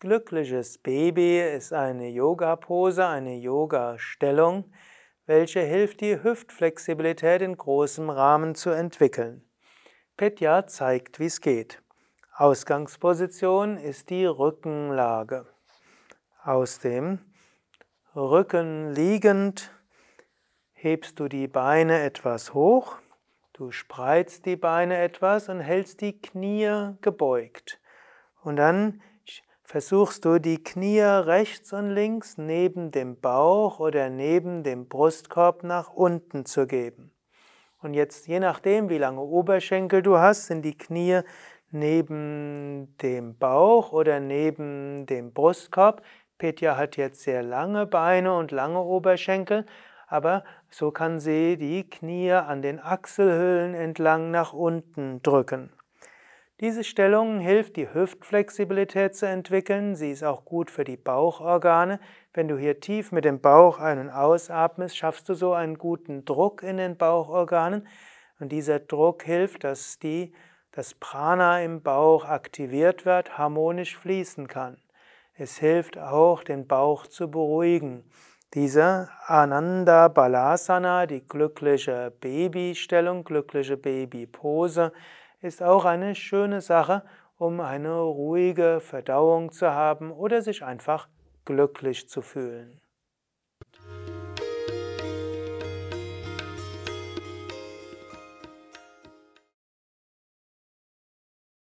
Glückliches Baby ist eine Yoga-Pose, eine Yoga-Stellung, welche hilft, die Hüftflexibilität in großem Rahmen zu entwickeln. Petya zeigt, wie es geht. Ausgangsposition ist die Rückenlage. Aus dem Rücken liegend hebst du die Beine etwas hoch, du spreizst die Beine etwas und hältst die Knie gebeugt. Und dann versuchst du die Knie rechts und links neben dem Bauch oder neben dem Brustkorb nach unten zu geben. Und jetzt, je nachdem, wie lange Oberschenkel du hast, sind die Knie neben dem Bauch oder neben dem Brustkorb. Petja hat jetzt sehr lange Beine und lange Oberschenkel, aber so kann sie die Knie an den Achselhöhlen entlang nach unten drücken. Diese Stellung hilft, die Hüftflexibilität zu entwickeln. Sie ist auch gut für die Bauchorgane. Wenn du hier tief mit dem Bauch ein- und ausatmest, schaffst du so einen guten Druck in den Bauchorganen. Und dieser Druck hilft, dass die, das Prana im Bauch aktiviert wird, harmonisch fließen kann. Es hilft auch, den Bauch zu beruhigen. Diese Ananda Balasana, die glückliche Babystellung, glückliche Babypose, ist auch eine schöne Sache, um eine ruhige Verdauung zu haben oder sich einfach glücklich zu fühlen.